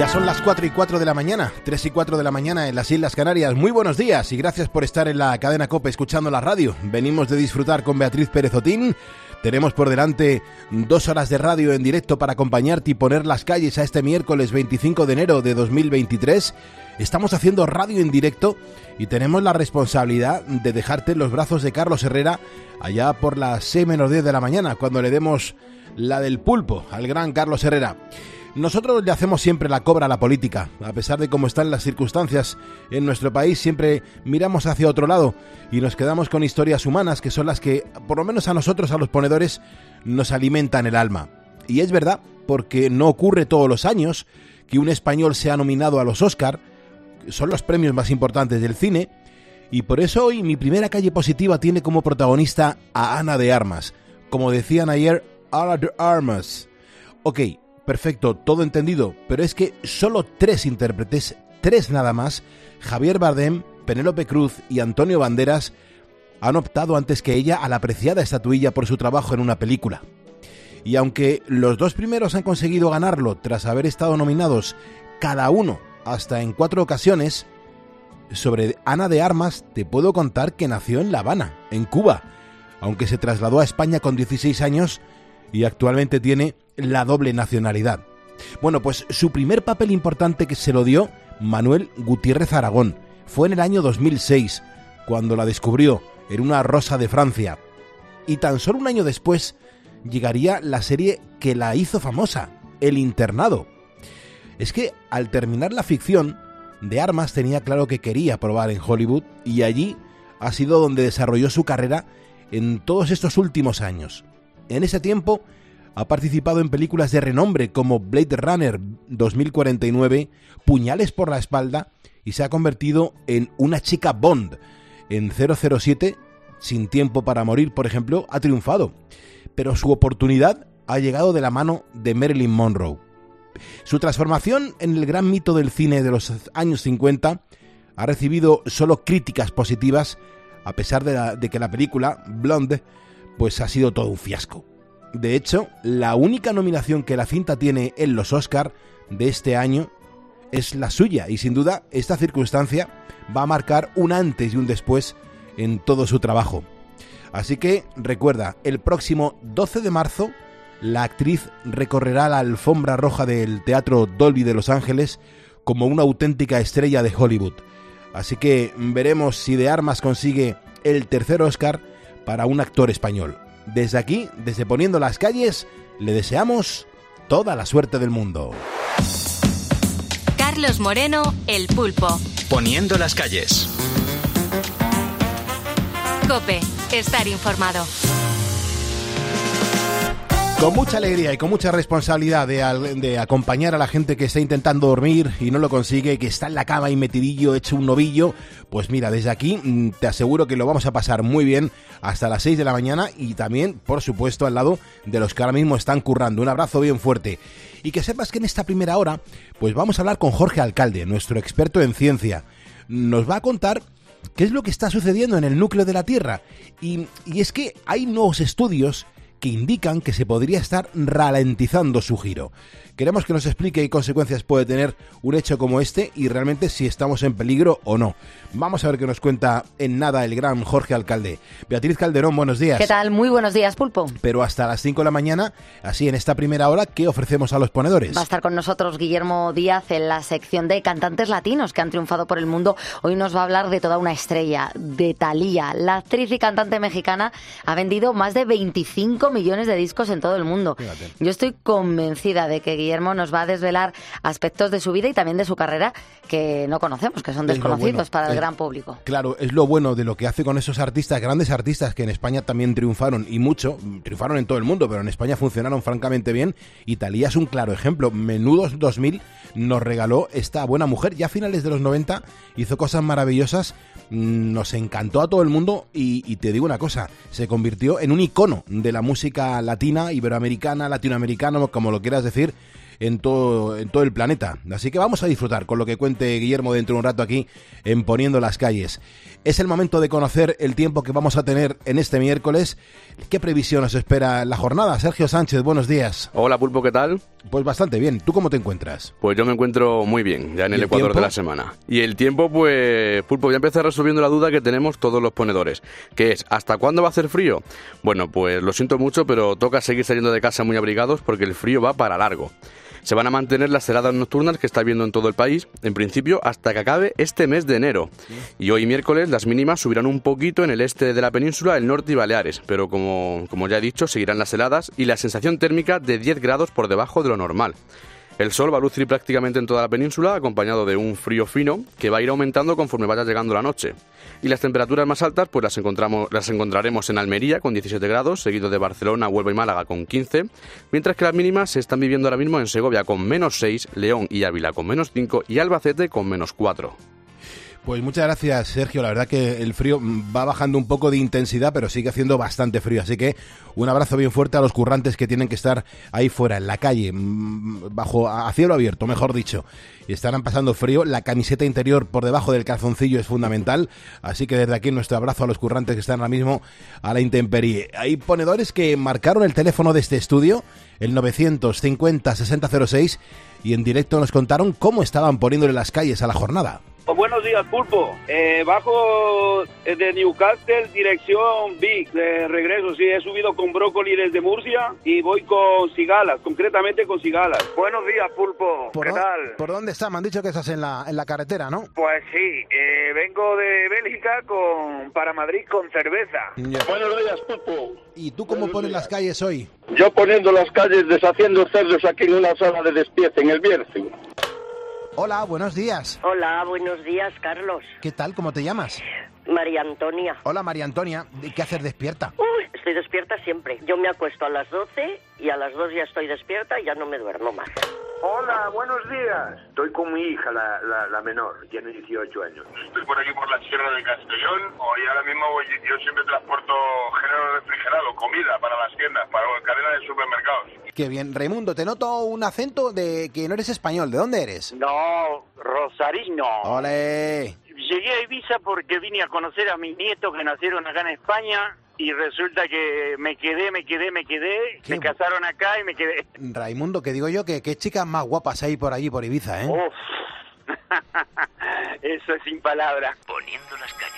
Ya son las 4 y 4 de la mañana, 3 y 4 de la mañana en las Islas Canarias. Muy buenos días y gracias por estar en la cadena COPE escuchando la radio. Venimos de disfrutar con Beatriz Pérez Otín. Tenemos por delante dos horas de radio en directo para acompañarte y poner las calles a este miércoles 25 de enero de 2023. Estamos haciendo radio en directo y tenemos la responsabilidad de dejarte en los brazos de Carlos Herrera allá por las 6 menos 10 de la mañana, cuando le demos la del pulpo al gran Carlos Herrera. Nosotros le hacemos siempre la cobra a la política. A pesar de cómo están las circunstancias en nuestro país, siempre miramos hacia otro lado y nos quedamos con historias humanas que son las que, por lo menos a nosotros, a los ponedores, nos alimentan el alma. Y es verdad, porque no ocurre todos los años que un español sea nominado a los Oscar, son los premios más importantes del cine, y por eso hoy mi primera calle positiva tiene como protagonista a Ana de Armas. Como decían ayer, Ana de Armas. Ok, perfecto, todo entendido, pero es que solo tres intérpretes, tres nada más, Javier Bardem, Penélope Cruz y Antonio Banderas, han optado antes que ella a la apreciada estatuilla por su trabajo en una película. Y aunque los dos primeros han conseguido ganarlo tras haber estado nominados cada uno hasta en cuatro ocasiones, sobre Ana de Armas te puedo contar que nació en La Habana, en Cuba, aunque se trasladó a España con 16 años y actualmente tiene la doble nacionalidad. Bueno, pues su primer papel importante que se lo dio Manuel Gutiérrez Aragón. Fue en el año 2006, cuando la descubrió en una rosa de Francia. Y tan solo un año después llegaría la serie que la hizo famosa, El Internado. Es que al terminar la ficción, de Armas tenía claro que quería probar en Hollywood y allí ha sido donde desarrolló su carrera en todos estos últimos años. En ese tiempo ha participado en películas de renombre como Blade Runner 2049, Puñales por la espalda y se ha convertido en una chica Bond. En 007, Sin tiempo para morir, por ejemplo, ha triunfado. Pero su oportunidad ha llegado de la mano de Marilyn Monroe. Su transformación en el gran mito del cine de los años 50 ha recibido solo críticas positivas, a pesar de, de que la película, Blonde, pues ha sido todo un fiasco. De hecho, la única nominación que la cinta tiene en los Oscar de este año es la suya y sin duda esta circunstancia va a marcar un antes y un después en todo su trabajo. Así que recuerda, el próximo 12 de marzo la actriz recorrerá la alfombra roja del Teatro Dolby de Los Ángeles como una auténtica estrella de Hollywood. Así que veremos si de Armas consigue el tercer Oscar para un actor español. Desde aquí, desde Poniendo las Calles, le deseamos toda la suerte del mundo. Carlos Moreno, El Pulpo. Poniendo las calles. Cope, estar informado. Con mucha alegría y con mucha responsabilidad de, de, acompañar a la gente que está intentando dormir y no lo consigue, que está en la cama y metidillo, hecho un novillo, pues mira, desde aquí mm, te aseguro que lo vamos a pasar muy bien hasta las 6 de la mañana y también, por supuesto, al lado de los que ahora mismo están currando. Un abrazo bien fuerte. Y que sepas que en esta primera hora, pues vamos a hablar con Jorge Alcalde, nuestro experto en ciencia. Nos va a contar qué es lo que está sucediendo en el núcleo de la Tierra. Y, y es que hay nuevos estudios que indican que se podría estar ralentizando su giro. Queremos que nos explique qué consecuencias puede tener un hecho como este y realmente si estamos en peligro o no. Vamos a ver qué nos cuenta en nada el gran Jorge Alcalde. Beatriz Calderón, buenos días. ¿Qué tal? Muy buenos días, Pulpo. Pero hasta las 5 de la mañana, así en esta primera hora, ¿qué ofrecemos a los ponedores? Va a estar con nosotros Guillermo Díaz en la sección de cantantes latinos que han triunfado por el mundo. Hoy nos va a hablar de toda una estrella, de Thalía. La actriz y cantante mexicana ha vendido más de 25 millones de discos en todo el mundo. Fíjate. Yo estoy convencida de que Guillermo nos va a desvelar aspectos de su vida y también de su carrera que no conocemos, que son desconocidos bueno. para el es, gran público. Claro, es lo bueno de lo que hace con esos artistas, grandes artistas que en España también triunfaron y mucho, triunfaron en todo el mundo, pero en España funcionaron francamente bien. Italia es un claro ejemplo. Menudos 2000 nos regaló esta buena mujer. Ya a finales de los 90 hizo cosas maravillosas, mm, nos encantó a todo el mundo y, y te digo una cosa, se convirtió en un icono de la música latina, iberoamericana, latinoamericana, como lo quieras decir en todo, en todo el planeta. Así que vamos a disfrutar con lo que cuente Guillermo dentro de un rato aquí en Poniendo las calles. Es el momento de conocer el tiempo que vamos a tener en este miércoles. ¿Qué previsión nos espera la jornada? Sergio Sánchez, buenos días. Hola Pulpo, ¿qué tal? Pues bastante bien. ¿Tú cómo te encuentras? Pues yo me encuentro muy bien, ya en el, Ecuador de la semana. Y el tiempo, pues, Pulpo, ya empecé resolviendo la duda que tenemos todos los ponedores, que es, ¿hasta cuándo va a hacer frío? Bueno, pues lo siento mucho, pero toca seguir saliendo de casa muy abrigados porque el frío va para largo. Se van a mantener las heladas nocturnas que está viendo en todo el país, en principio hasta que acabe este mes de enero. Y hoy miércoles las mínimas subirán un poquito en el este de la península, el norte y Baleares, pero como, como ya he dicho, seguirán las heladas y la sensación térmica de 10 grados por debajo de lo normal. El sol va a lucir prácticamente en toda la península, acompañado de un frío fino que va a ir aumentando conforme vaya llegando la noche. Y las temperaturas más altas pues las, encontramos, las encontraremos en Almería con 17 grados, seguido de Barcelona, Huelva y Málaga con 15, mientras que las mínimas se están viviendo ahora mismo en Segovia con menos 6, León y Ávila con menos 5 y Albacete con menos 4. Pues muchas gracias, Sergio. La verdad que el frío va bajando un poco de intensidad, pero sigue haciendo bastante frío. Así que un abrazo bien fuerte a los currantes que tienen que estar ahí fuera, en la calle, mm, bajo a cielo abierto, mejor dicho. Y estarán pasando frío. La camiseta interior por debajo del calzoncillo es fundamental. Así que desde aquí nuestro abrazo a los currantes que están ahora mismo a la intemperie. Hay ponedores que marcaron el teléfono de este estudio, el 950 6006, y en directo nos contaron cómo estaban poniéndole las calles a la jornada. Pues buenos días, Pulpo. Eh, bajo eh, de Newcastle, dirección Big, de regreso. Sí, he subido con brócoli desde Murcia y voy con cigalas, concretamente con cigalas. Buenos días, Pulpo. ¿Qué tal? ¿Por dónde estás? Me han dicho que estás en la, en la carretera, ¿no? Pues sí, eh, vengo de Bélgica con para Madrid con cerveza. Buenos días, Pulpo. ¿Y tú cómo pones las calles hoy? Yo poniendo las calles, deshaciendo cerdos aquí en una sala de despiece, en el Bierzo. Hola, buenos días. Hola, buenos días, Carlos. ¿Qué tal? ¿Cómo te llamas? María Antonia. Hola, María Antonia. ¿Qué haces despierta? Uy, estoy despierta siempre. Yo me acuesto a las 12 y a las 2 ya estoy despierta y ya no me duermo más. Hola, buenos días. Estoy con mi hija, la, la, la, menor, tiene 18 años. Estoy por aquí por la Sierra de Castellón. Hoy ahora mismo voy, yo siempre transporto género refrigerado, comida para las tiendas, para cadena de supermercados. Qué bien. Raimundo, te noto un acento de que no eres español. ¿De dónde eres? No, Rosarino. ¡Ole! Llegué a Ibiza porque vine a conocer a mis nietos que nacieron acá en España y resulta que me quedé, me quedé, me quedé, se casaron acá y me quedé. Raimundo, que digo yo que qué chicas más guapas hay por allí, por Ibiza, ¿eh? Uf. Eso es sin palabras. Poniendo las calles.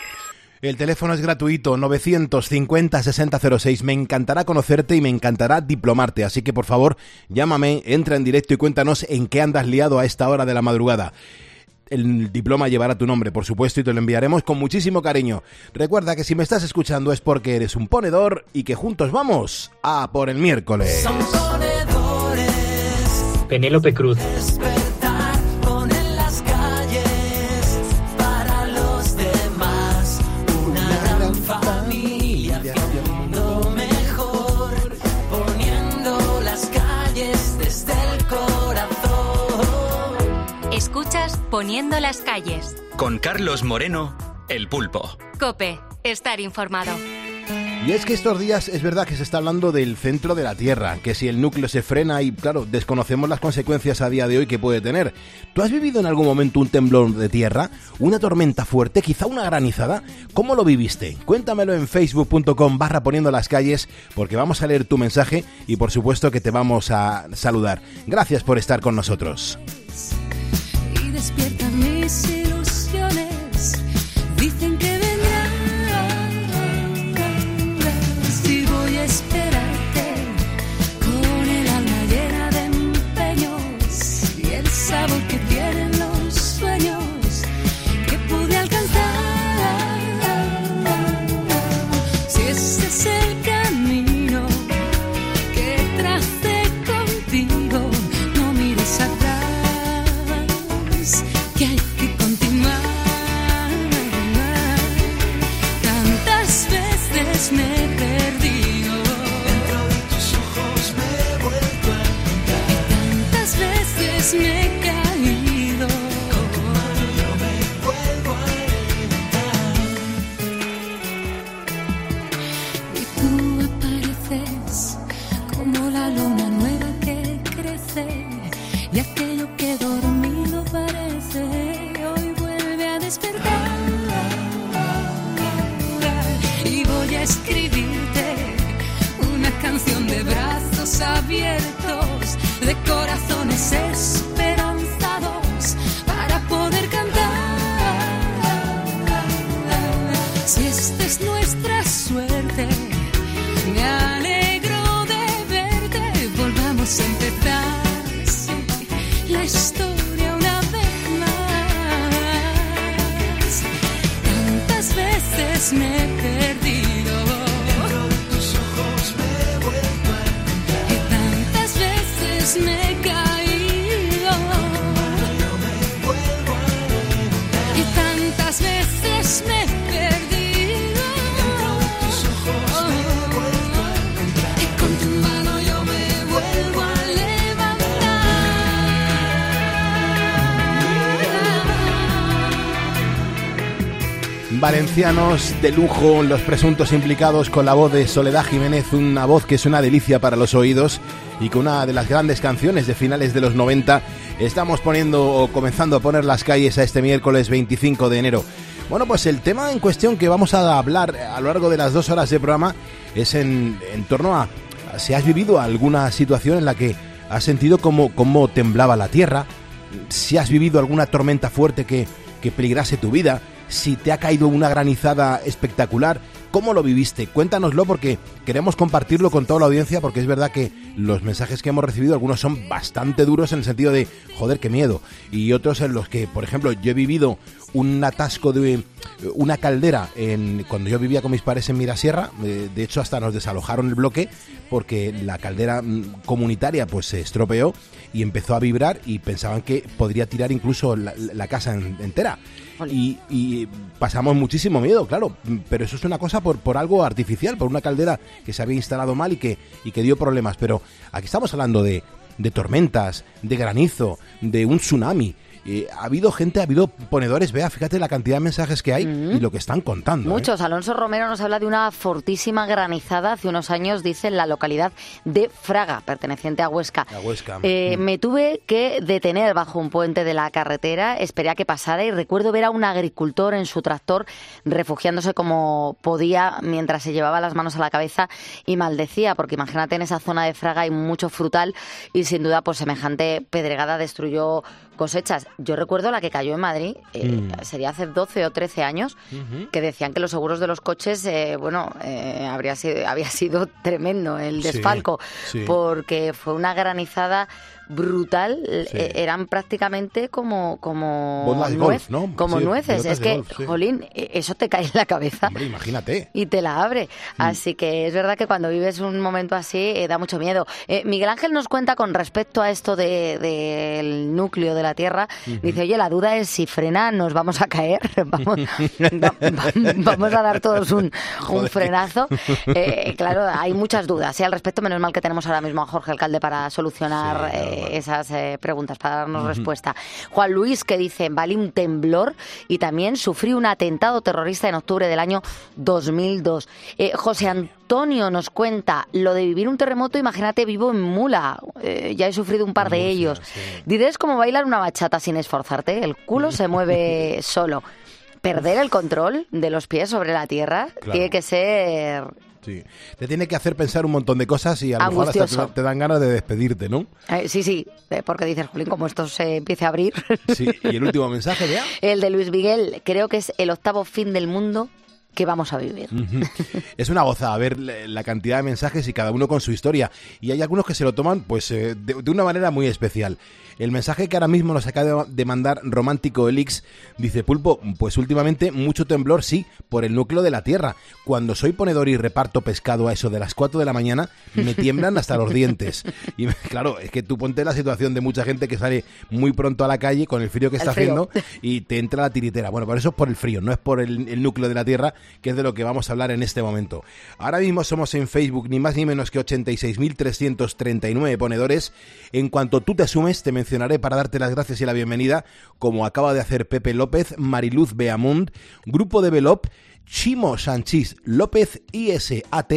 El teléfono es gratuito, 950-6006. Me encantará conocerte y me encantará diplomarte, así que por favor, llámame, entra en directo y cuéntanos en qué andas liado a esta hora de la madrugada. El diploma llevará tu nombre, por supuesto, y te lo enviaremos con muchísimo cariño. Recuerda que si me estás escuchando es porque eres un ponedor y que juntos vamos a por el miércoles. Son ponedores. Penélope Cruz. Escuchas Poniendo las calles. Con Carlos Moreno, El Pulpo. Cope, estar informado. Y es que estos días es verdad que se está hablando del centro de la Tierra, que si el núcleo se frena y claro, desconocemos las consecuencias a día de hoy que puede tener. ¿Tú has vivido en algún momento un temblor de tierra? ¿Una tormenta fuerte? ¿Quizá una granizada? ¿Cómo lo viviste? Cuéntamelo en facebook.com barra poniendo las calles porque vamos a leer tu mensaje y por supuesto que te vamos a saludar. Gracias por estar con nosotros. Y despiertan mis Yeah. Valencianos de lujo, los presuntos implicados con la voz de Soledad Jiménez, una voz que es una delicia para los oídos y con una de las grandes canciones de finales de los 90 estamos poniendo o comenzando a poner las calles a este miércoles 25 de enero. Bueno, pues el tema en cuestión que vamos a hablar a lo largo de las dos horas de programa es en, en torno a si has vivido alguna situación en la que has sentido como, como temblaba la tierra, si has vivido alguna tormenta fuerte que, que peligrase tu vida, si te ha caído una granizada espectacular, ¿cómo lo viviste? Cuéntanoslo porque queremos compartirlo con toda la audiencia porque es verdad que los mensajes que hemos recibido algunos son bastante duros en el sentido de joder, qué miedo y otros en los que, por ejemplo, yo he vivido un atasco de una caldera en, cuando yo vivía con mis padres en Mirasierra, eh, de hecho hasta nos desalojaron el bloque porque la caldera mm, comunitaria pues se estropeó y empezó a vibrar y pensaban que podría tirar incluso la, la casa en- entera. Y, y pasamos muchísimo miedo, claro, pero eso es una cosa por, por algo artificial, por una caldera que se había instalado mal y que, y que dio problemas. Pero aquí estamos hablando de, de tormentas, de granizo, de un tsunami. Eh, ha habido gente, ha habido ponedores, vea, fíjate la cantidad de mensajes que hay y lo que están contando. ¿eh? Muchos. Alonso Romero nos habla de una fortísima granizada hace unos años, dice, en la localidad de Fraga, perteneciente a Huesca. A Huesca. Eh, Mm. Me tuve que detener bajo un puente de la carretera, esperé a que pasara y recuerdo ver a un agricultor en su tractor refugiándose como podía mientras se llevaba las manos a la cabeza y maldecía, porque imagínate en esa zona de Fraga hay mucho frutal y sin duda pues semejante pedregada destruyó cosechas. Yo recuerdo la que cayó en Madrid, eh, Mm. sería hace 12 o 13 años, que decían que los seguros de los coches, eh, bueno, eh, habría sido, había sido tremendo el Sí, desfalco, sí. porque fue una granizada brutal, Sí. eh, eran prácticamente como como Bolas de nuez- golf, ¿no? como Sí, nueces, es de que, golf, sí. jolín, eh, eso te cae en la cabeza Hombre, imagínate. y te la abre. Mm. Así que es verdad que cuando vives un momento así eh, da mucho miedo. Eh, Miguel Ángel nos cuenta con respecto a esto de- del núcleo de la Tierra. Dice, oye, la duda es si frena, nos vamos a caer. vamos, va- va- vamos a dar todos un, un frenazo. Claro, hay muchas dudas al respecto. Menos mal que tenemos ahora mismo a Jorge Alcalde para solucionar esas eh, preguntas, para darnos respuesta. Juan Luis que dice, vale un temblor y también sufrí un atentado terrorista en octubre del año 2002. Eh, José Antonio nos cuenta lo de vivir un terremoto, imagínate, vivo en Mula, Eh, ya he sufrido un par de ellos. Diré, es como bailar una bachata sin esforzarte, el culo se mueve solo. Perder el control de los pies sobre la tierra Claro. tiene que ser Sí. Te tiene que hacer pensar un montón de cosas y a lo mejor hasta te, dan ganas de despedirte, ¿no? Eh, sí, sí, eh, porque dices, Jolín, como esto se empiece a abrir. Sí. Y el último mensaje, vea. El de Luis Miguel, creo que es el octavo fin del mundo que vamos a vivir. Es una goza ver la cantidad de mensajes y cada uno con su historia. Y hay algunos que se lo toman pues eh, de, de una manera muy especial. El mensaje que ahora mismo nos acaba de mandar Romántico Elix dice, Pulpo, pues últimamente mucho temblor, sí, por el núcleo de la Tierra. Cuando soy ponedor y reparto pescado a eso de las 4 de la mañana, me tiemblan hasta los dientes. Y claro, es que tú ponte la situación de mucha gente que sale muy pronto a la calle con el frío que El está frío. haciendo y te entra la tiritera. Bueno, por eso es por el frío, no es por el, el núcleo de la Tierra, que es de lo que vamos a hablar en este momento. Ahora mismo somos en Facebook ni más ni menos que 86.339 ponedores. En cuanto tú te asumes, te mencionaré para darte las gracias y la bienvenida, como acaba de hacer Pepe López, Mariluz Beamund, Grupo de Velop, Chimo Sanchís López ISAT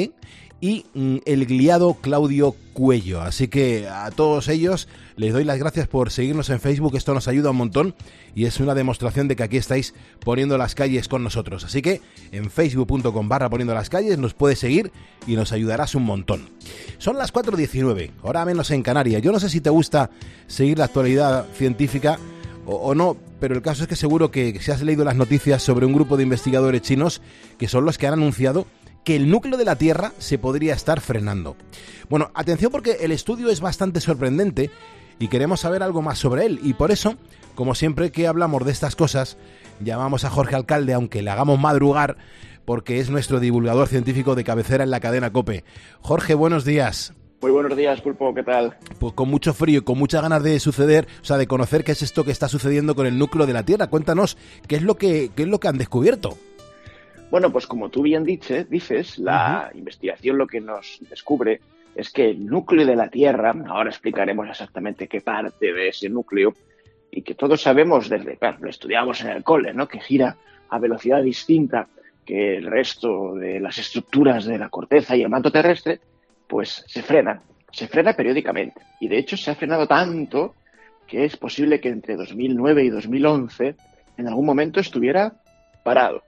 y mm, el gliado Claudio Cuello. Así que a todos ellos les doy las gracias por seguirnos en Facebook, esto nos ayuda un montón y es una demostración de que aquí estáis poniendo las calles con nosotros. Así que en facebook.com barra poniendo las calles nos puedes seguir y nos ayudarás un montón. Son las 4.19, hora menos en Canarias. Yo no sé si te gusta seguir la actualidad científica o, no, pero el caso es que seguro que si has leído las noticias sobre un grupo de investigadores chinos que son los que han anunciado que el núcleo de la Tierra se podría estar frenando. Bueno, atención porque el estudio es bastante sorprendente y queremos saber algo más sobre él y por eso, como siempre que hablamos de estas cosas, llamamos a Jorge Alcalde aunque le hagamos madrugar porque es nuestro divulgador científico de cabecera en la cadena Cope. Jorge, buenos días. Muy buenos días, Pulpo, ¿qué tal? Pues con mucho frío y con muchas ganas de suceder, o sea, de conocer qué es esto que está sucediendo con el núcleo de la Tierra. Cuéntanos qué es lo que, qué es lo que han descubierto. Bueno, pues como tú bien dices, dices, la investigación lo que nos descubre es que el núcleo de la Tierra, ahora explicaremos exactamente qué parte de ese núcleo, y que todos sabemos desde, claro, lo estudiamos en el cole, ¿no? Que gira a velocidad distinta que el resto de las estructuras de la corteza y el manto terrestre, pues se frena, se frena periódicamente. Y de hecho se ha frenado tanto que es posible que entre 2009 y 2011 en algún momento estuviera parado.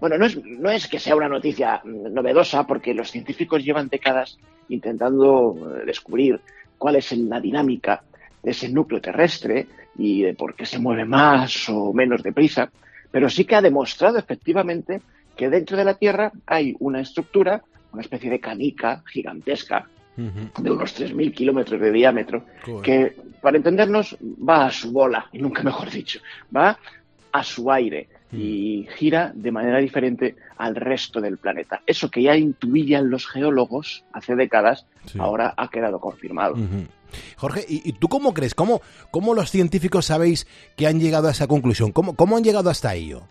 Bueno, no es, no es que sea una noticia novedosa, porque los científicos llevan décadas intentando eh, descubrir cuál es la dinámica de ese núcleo terrestre y de por qué se mueve más o menos deprisa, pero sí que ha demostrado efectivamente que dentro de la Tierra hay una estructura, una especie de canica gigantesca de unos 3.000 kilómetros de diámetro, que, para entendernos, va a su bola, y nunca mejor dicho, va a su aire y gira de manera diferente al resto del planeta. Eso que ya intuían los geólogos hace décadas, ahora ha quedado confirmado. Jorge, ¿y, tú cómo crees? ¿Cómo, ¿Cómo los científicos sabéis que han llegado a esa conclusión? ¿Cómo, cómo han llegado hasta ello?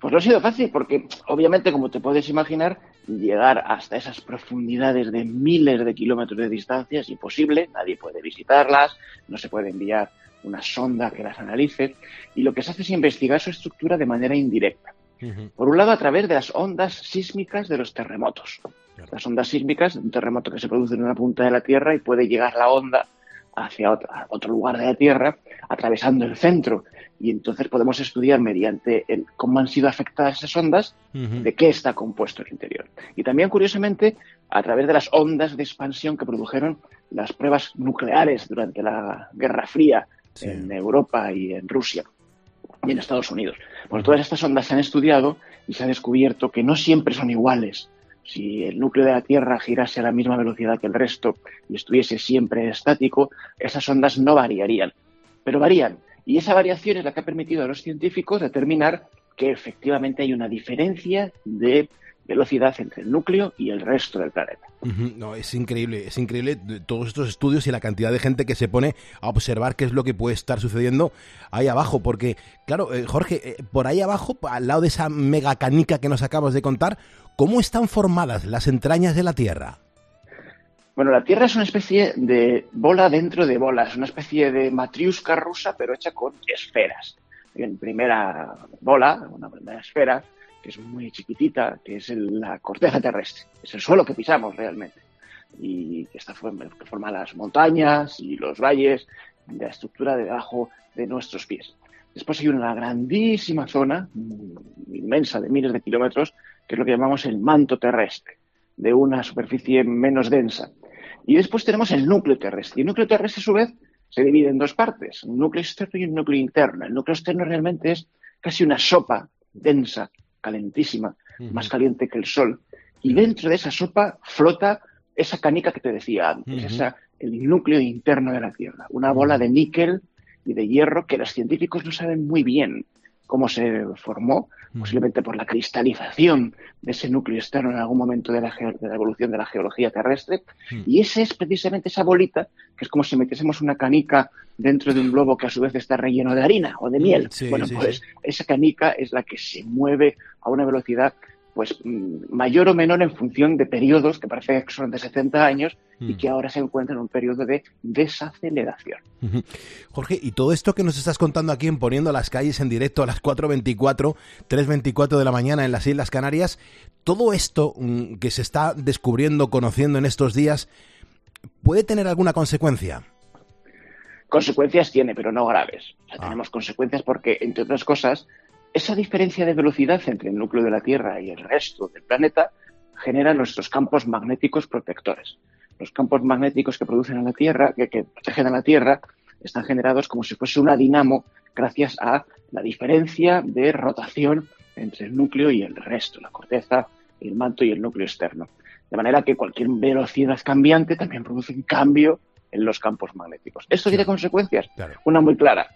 Pues no ha sido fácil porque, obviamente, como te puedes imaginar, llegar hasta esas profundidades de miles de kilómetros de distancia es imposible, nadie puede visitarlas, no se puede enviar una sonda que las analice, y lo que se hace es investigar su estructura de manera indirecta. Por un lado, a través de las ondas sísmicas de los terremotos. Las ondas sísmicas, un terremoto que se produce en una punta de la Tierra y puede llegar la onda hacia otro, lugar de la Tierra, atravesando el centro. Y entonces podemos estudiar mediante el, cómo han sido afectadas esas ondas, de qué está compuesto el interior. Y también, curiosamente, a través de las ondas de expansión que produjeron las pruebas nucleares durante la Guerra Fría en Europa y en Rusia y en Estados Unidos. Pues todas estas ondas se han estudiado y se ha descubierto que no siempre son iguales. Si el núcleo de la Tierra girase a la misma velocidad que el resto y estuviese siempre estático, esas ondas no variarían, pero varían. Y esa variación es la que ha permitido a los científicos determinar que efectivamente hay una diferencia de velocidad entre el núcleo y el resto del planeta. No, es increíble, es increíble todos estos estudios y la cantidad de gente que se pone a observar qué es lo que puede estar sucediendo ahí abajo, porque, claro, eh, Jorge, eh, por ahí abajo, al lado de esa mega canica que nos acabas de contar, ¿cómo están formadas las entrañas de la Tierra? Bueno, la Tierra es una especie de bola dentro de bolas, una especie de matriusca rusa, pero hecha con esferas. En primera bola, una primera esfera, que es muy chiquitita, que es la corteza terrestre, es el suelo que pisamos realmente, y que, está, que forma las montañas y los valles, la estructura debajo de nuestros pies. Después hay una grandísima zona, inmensa, de miles de kilómetros, que es lo que llamamos el manto terrestre, de una superficie menos densa. Y después tenemos el núcleo terrestre. Y el núcleo terrestre, a su vez, se divide en dos partes, un núcleo externo y un núcleo interno. El núcleo externo realmente es casi una sopa densa calentísima, más caliente que el sol. Y dentro de esa sopa flota esa canica que te decía antes, esa, el núcleo interno de la Tierra, una bola de níquel y de hierro que los científicos no saben muy bien cómo se formó, posiblemente por la cristalización de ese núcleo externo en algún momento de la, evolución de la geología terrestre. Y esa es precisamente esa bolita, que es como si metiésemos una canica dentro de un globo que a su vez está relleno de harina o de miel. bueno, pues esa canica es la que se mueve a una velocidad pues mm, mayor o menor en función de periodos que parece que son de 70 años y que ahora se encuentran en un periodo de desaceleración. Jorge, y todo esto que nos estás contando aquí en Poniendo las calles en directo a las 4.24, 3.24 de la mañana en las Islas Canarias, todo esto mm, que se está descubriendo, conociendo en estos días, ¿puede tener alguna consecuencia? Consecuencias tiene, pero no graves. O sea, ah. Tenemos consecuencias porque, entre otras cosas, esa diferencia de velocidad entre el núcleo de la Tierra y el resto del planeta genera nuestros campos magnéticos protectores. Los campos magnéticos que producen en la Tierra, que, protegen a la Tierra, están generados como si fuese una dinamo gracias a la diferencia de rotación entre el núcleo y el resto, la corteza, el manto y el núcleo externo. De manera que cualquier velocidad cambiante también produce un cambio en los campos magnéticos. Esto tiene consecuencias. Una muy clara.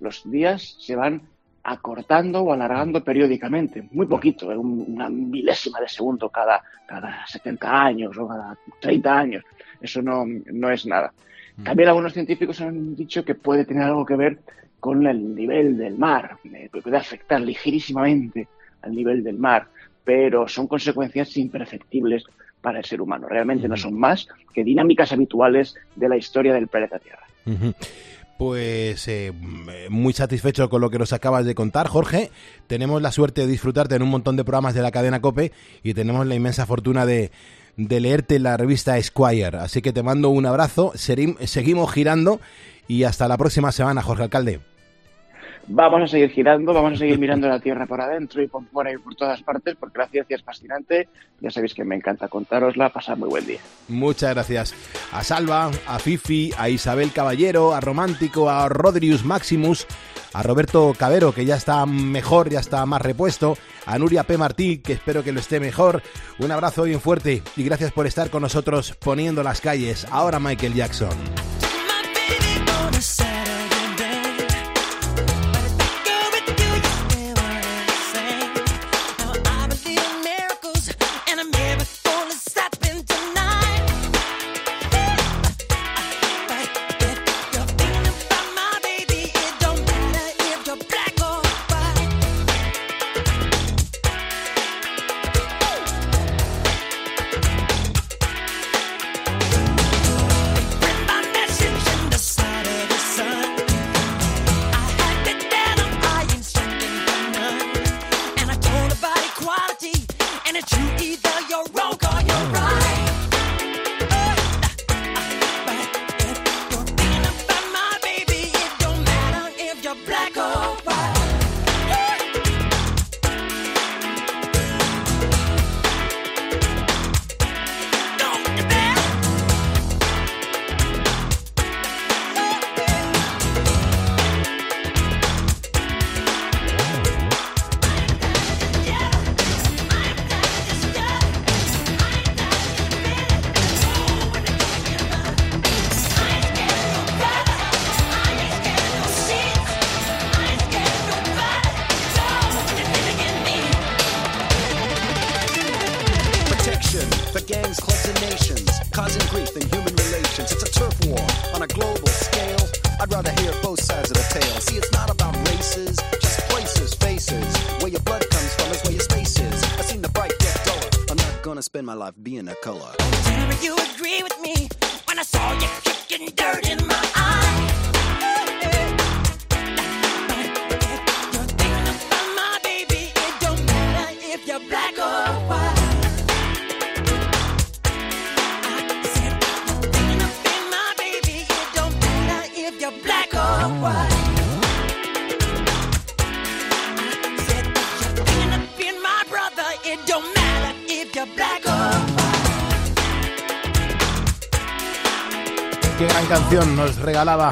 Los días se van acortando o alargando periódicamente, muy poquito, una milésima de segundo cada, cada 70 años o cada 30 años. Eso no, no es nada. Mm. También algunos científicos han dicho que puede tener algo que ver con el nivel del mar, eh, puede afectar ligerísimamente al nivel del mar, pero son consecuencias imperceptibles para el ser humano. Realmente no son más que dinámicas habituales de la historia del planeta Tierra. Pues eh, muy satisfecho con lo que nos acabas de contar, Jorge. Tenemos la suerte de disfrutarte en un montón de programas de la cadena Cope y tenemos la inmensa fortuna de, de leerte en la revista Esquire. Así que te mando un abrazo, seguimos girando y hasta la próxima semana, Jorge Alcalde. Vamos a seguir girando, vamos a seguir mirando la Tierra por adentro y por fuera y por todas partes, porque la ciencia es fascinante. Ya sabéis que me encanta contárosla. Pasad muy buen día. Muchas gracias a Salva, a Fifi, a Isabel Caballero, a Romántico, a Rodrius Maximus, a Roberto Cabero, que ya está mejor, ya está más repuesto, a Nuria P. Martí, que espero que lo esté mejor. Un abrazo bien fuerte y gracias por estar con nosotros poniendo las calles. Ahora Michael Jackson.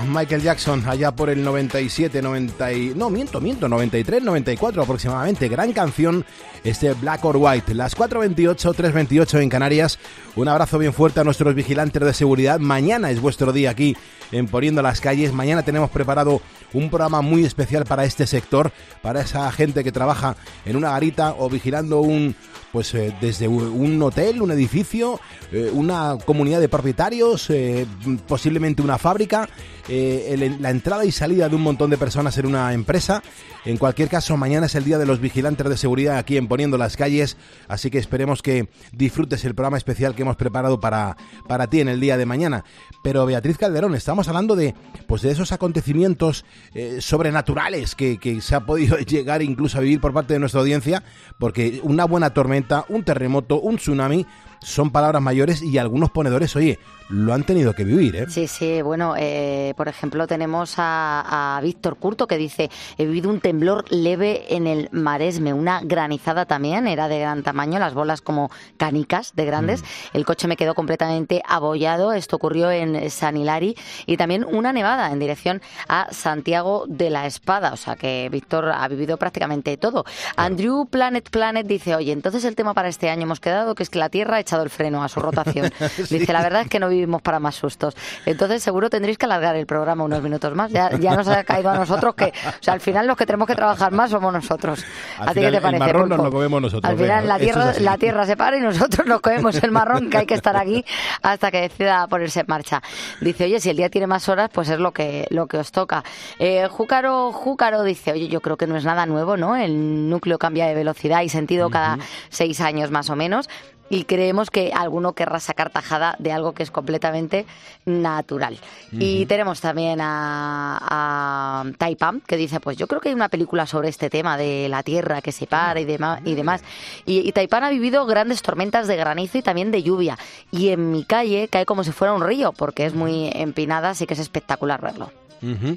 Michael Jackson allá por el 97, 90 y... No, miento, miento, 93, 94 aproximadamente. Gran canción, este Black or White. Las 4.28, 3.28 en Canarias. Un abrazo bien fuerte a nuestros vigilantes de seguridad. Mañana es vuestro día aquí en Poniendo las Calles. Mañana tenemos preparado un programa muy especial para este sector, para esa gente que trabaja en una garita o vigilando un... Pues eh, desde un- hotel, un edificio, eh, una comunidad de propietarios, eh, posiblemente una fábrica, la entrada y salida de un montón de personas en una empresa. En cualquier caso, mañana es el día de los vigilantes de seguridad aquí en Poniendo las Calles, así que esperemos que disfrutes el programa especial que hemos preparado para, para ti en el día de mañana. Pero Beatriz Calderón, estamos hablando de, pues de esos acontecimientos eh, sobrenaturales que, que se ha podido llegar incluso a vivir por parte de nuestra audiencia, porque una buena tormenta, un terremoto, un tsunami, son palabras mayores y algunos ponedores, oye, lo han tenido que vivir, ¿eh? Sí, sí, bueno, eh, por ejemplo tenemos a, a Víctor Curto que dice, he vivido un temblor leve en el Maresme, una granizada también, era de gran tamaño, las bolas como canicas de grandes, el coche me quedó completamente abollado, esto ocurrió en San Hilari, y también una nevada en dirección a Santiago de la Espada, o sea que Víctor ha vivido prácticamente todo. Andrew Planet Planet dice, oye, entonces el tema para este año hemos quedado que es que la Tierra ha echado el freno a su rotación. Sí. Dice, la verdad es que no vivimos para más sustos. Entonces seguro tendréis que alargar el programa unos minutos más. Ya, ya nos ha caído a nosotros que, o sea, al final los que tenemos que trabajar más somos nosotros. Al ¿A ti final, qué te parece? el marrón nos lo comemos nosotros. Al final venga, la es tierra, la tierra se para y nosotros nos comemos el marrón que hay que estar aquí hasta que decida ponerse en marcha. Dice, oye, si el día tiene más horas, pues es lo que, lo que os toca. Eh, Júcaro, Júcaro dice, oye, yo creo que no es nada nuevo, ¿no? El núcleo cambia de velocidad y sentido cada seis años más o menos. Y creemos que alguno querrá sacar tajada de algo que es completamente natural. Y tenemos también a, a Taipan, que dice, pues yo creo que hay una película sobre este tema de la tierra que se para y, dema- y demás. Y, y Taipan ha vivido grandes tormentas de granizo y también de lluvia. Y en mi calle cae como si fuera un río, porque es muy empinada, así que es espectacular verlo. Ujú.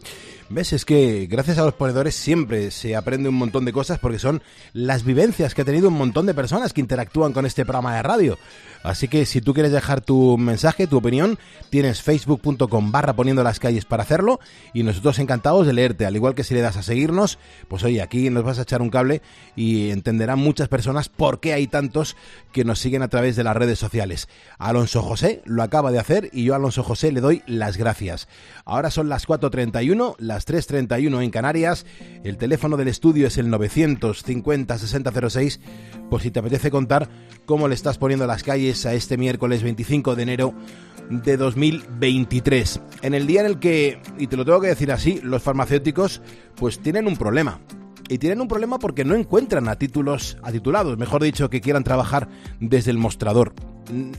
¿Ves? Es que gracias a los ponedores siempre se aprende un montón de cosas porque son las vivencias que ha tenido un montón de personas que interactúan con este programa de radio. Así que si tú quieres dejar tu mensaje, tu opinión, tienes facebook.com barra poniendo las calles para hacerlo y nosotros encantados de leerte, al igual que si le das a seguirnos, pues oye, aquí nos vas a echar un cable y entenderán muchas personas por qué hay tantos que nos siguen a través de las redes sociales. Alonso José lo acaba de hacer y yo a Alonso José le doy las gracias. Ahora son las 4.31, las 3.31 en Canarias, el teléfono del estudio es el 950 6006 por si te apetece contar cómo le estás poniendo las calles a este miércoles 25 de enero de 2023. En el día en el que, y te lo tengo que decir así, los farmacéuticos pues tienen un problema. Y tienen un problema porque no encuentran a títulos, a titulados, mejor dicho, que quieran trabajar desde el mostrador.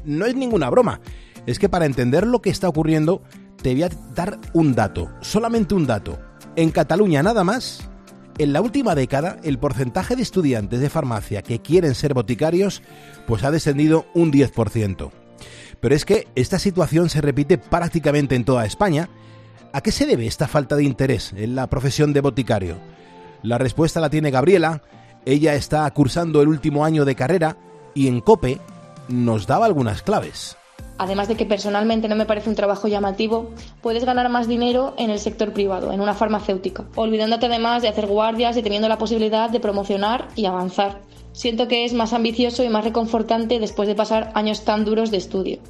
No es ninguna broma. Es que para entender lo que está ocurriendo, te voy a dar un dato, solamente un dato. En Cataluña nada más, en la última década, el porcentaje de estudiantes de farmacia que quieren ser boticarios, pues ha descendido un 10%. Pero es que esta situación se repite prácticamente en toda España. ¿A qué se debe esta falta de interés en la profesión de boticario? La respuesta la tiene Gabriela. Ella está cursando el último año de carrera y en COPE nos daba algunas claves. Además de que personalmente no me parece un trabajo llamativo, puedes ganar más dinero en el sector privado, en una farmacéutica, olvidándote además de hacer guardias y teniendo la posibilidad de promocionar y avanzar. Siento que es más ambicioso y más reconfortante después de pasar años tan duros de estudio.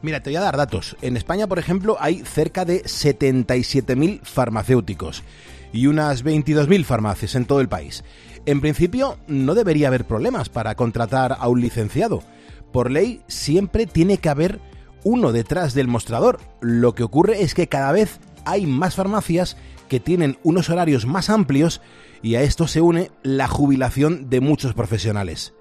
Mira, te voy a dar datos. En España, por ejemplo, hay cerca de 77.000 farmacéuticos y unas 22.000 farmacias en todo el país. En principio, no debería haber problemas para contratar a un licenciado. Por ley, siempre tiene que haber uno detrás del mostrador. Lo que ocurre es que cada vez hay más farmacias que tienen unos horarios más amplios y a esto se une la jubilación de muchos profesionales.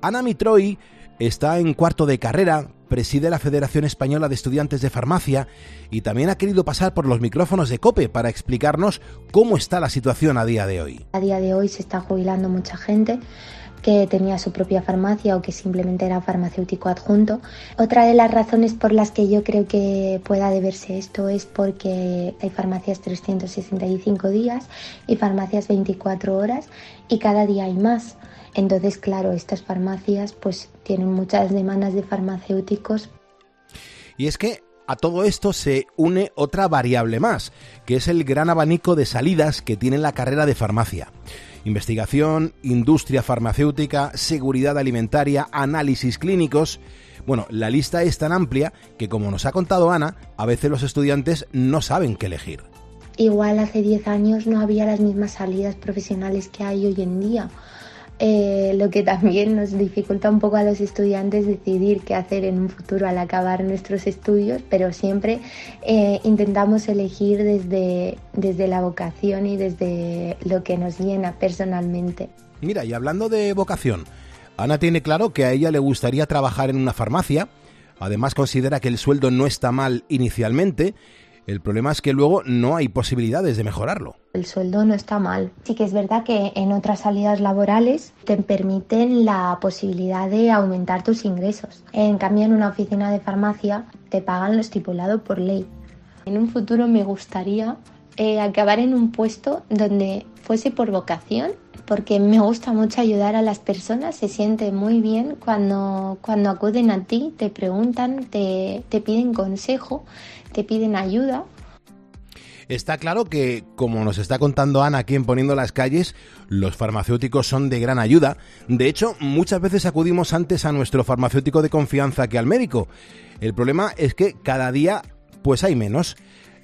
Ana Mitroy está en cuarto de carrera, preside la Federación Española de Estudiantes de Farmacia y también ha querido pasar por los micrófonos de COPE para explicarnos cómo está la situación a día de hoy. A día de hoy se está jubilando mucha gente que tenía su propia farmacia o que simplemente era farmacéutico adjunto. Otra de las razones por las que yo creo que pueda deberse esto es porque hay farmacias 365 días y farmacias 24 horas y cada día hay más. Entonces, claro, estas farmacias pues tienen muchas demandas de farmacéuticos Y es que a todo esto se une otra variable más, que es el gran abanico de salidas que tiene la carrera de farmacia. Investigación, industria farmacéutica, seguridad alimentaria, análisis clínicos. Bueno, la lista es tan amplia que, como nos ha contado Ana, a veces los estudiantes no saben qué elegir. Igual hace 10 años no había las mismas salidas profesionales que hay hoy en día, eh, lo que también nos dificulta un poco a los estudiantes decidir qué hacer en un futuro al acabar nuestros estudios, pero siempre eh, intentamos elegir desde, desde la vocación y desde lo que nos llena personalmente. Mira, y hablando de vocación, Ana tiene claro que a ella le gustaría trabajar en una farmacia, además considera que el sueldo no está mal inicialmente, el problema es que luego no hay posibilidades de mejorarlo. El sueldo no está mal. Sí que es verdad que en otras salidas laborales te permiten la posibilidad de aumentar tus ingresos. En cambio, en una oficina de farmacia te pagan lo estipulado por ley. En un futuro me gustaría eh, acabar en un puesto donde fuese por vocación, porque me gusta mucho ayudar a las personas, se siente muy bien cuando, cuando acuden a ti, te preguntan, te, te piden consejo, te piden ayuda. Está claro que, como nos está contando Ana aquí en Poniendo las Calles, los farmacéuticos son de gran ayuda. De hecho, muchas veces acudimos antes a nuestro farmacéutico de confianza que al médico. El problema es que cada día pues hay menos.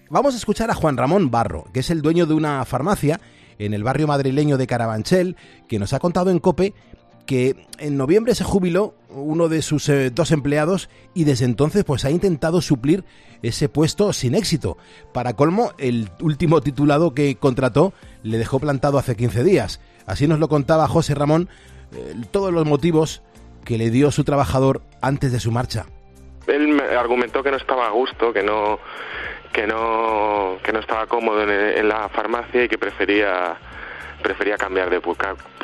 Vamos a escuchar a Juan Ramón Barro, que es el dueño de una farmacia en el barrio madrileño de Carabanchel, que nos ha contado en COPE que en noviembre se jubiló uno de sus eh, dos empleados y desde entonces pues ha intentado suplir ese puesto sin éxito. Para colmo, el último titulado que contrató le dejó plantado hace 15 días. Así nos lo contaba José Ramón, eh, todos los motivos que le dio su trabajador antes de su marcha? Él me argumentó que no estaba a gusto, que no que no que no estaba cómodo en la farmacia y que prefería prefería cambiar de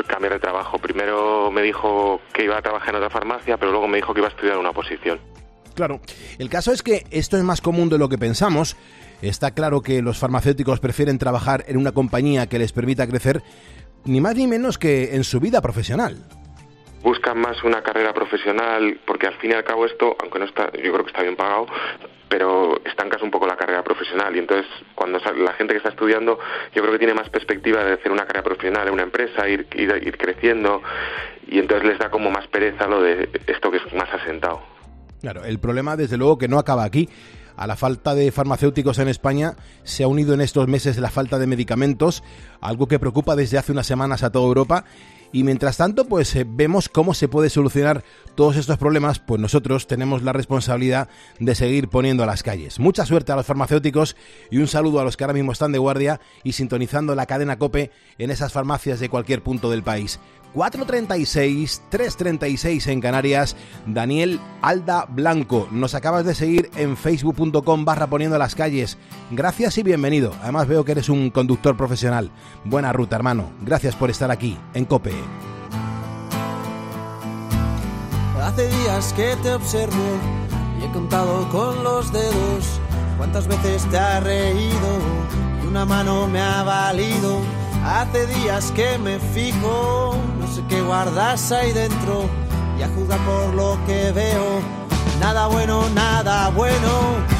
cambiar de trabajo. Primero me dijo que iba a trabajar en otra farmacia, pero luego me dijo que iba a estudiar una posición. Claro, el caso es que esto es más común de lo que pensamos. Está claro que los farmacéuticos prefieren trabajar en una compañía que les permita crecer, ni más ni menos que en su vida profesional buscan más una carrera profesional porque al fin y al cabo esto aunque no está yo creo que está bien pagado pero estancas un poco la carrera profesional y entonces cuando la gente que está estudiando yo creo que tiene más perspectiva de hacer una carrera profesional en una empresa, ir, ir, ir creciendo y entonces les da como más pereza lo de esto que es más asentado. Claro, el problema desde luego que no acaba aquí. A la falta de farmacéuticos en España se ha unido en estos meses la falta de medicamentos, algo que preocupa desde hace unas semanas a toda Europa y mientras tanto, pues eh, vemos cómo se puede solucionar todos estos problemas, pues nosotros tenemos la responsabilidad de seguir poniendo a las calles. Mucha suerte a los farmacéuticos y un saludo a los que ahora mismo están de guardia y sintonizando la cadena Cope en esas farmacias de cualquier punto del país. 436, 336 en Canarias. Daniel Alda Blanco, nos acabas de seguir en facebook.com barra poniendo las calles. Gracias y bienvenido. Además veo que eres un conductor profesional. Buena ruta, hermano. Gracias por estar aquí en Cope. Hace días que te observo y he contado con los dedos cuántas veces te ha reído y una mano me ha valido Hace días que me fijo, no sé qué guardas ahí dentro y a juzgar por lo que veo, nada bueno, nada bueno.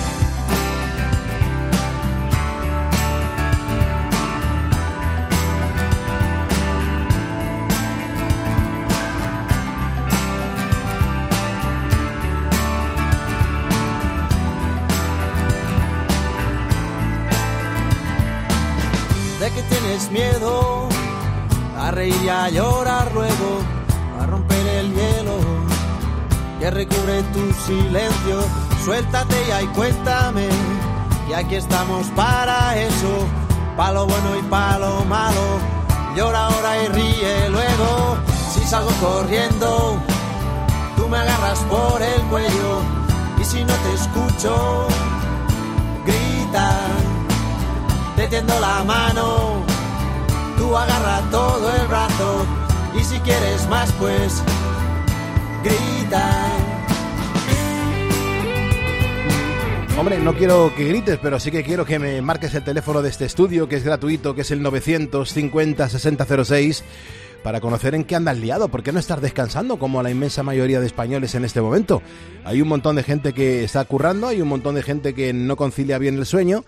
Miedo a reír y a llorar luego, a romper el hielo que recubre tu silencio. Suéltate y cuéntame, y aquí estamos para eso, para lo bueno y para lo malo. Llora ahora y ríe luego, si salgo corriendo, tú me agarras por el cuello, y si no te escucho, grita, te tiendo la mano agarra todo el brazo y si quieres más pues grita. Hombre, no quiero que grites, pero sí que quiero que me marques el teléfono de este estudio, que es gratuito, que es el 950-6006, para conocer en qué andas liado, por qué no estás descansando como la inmensa mayoría de españoles en este momento. Hay un montón de gente que está currando, hay un montón de gente que no concilia bien el sueño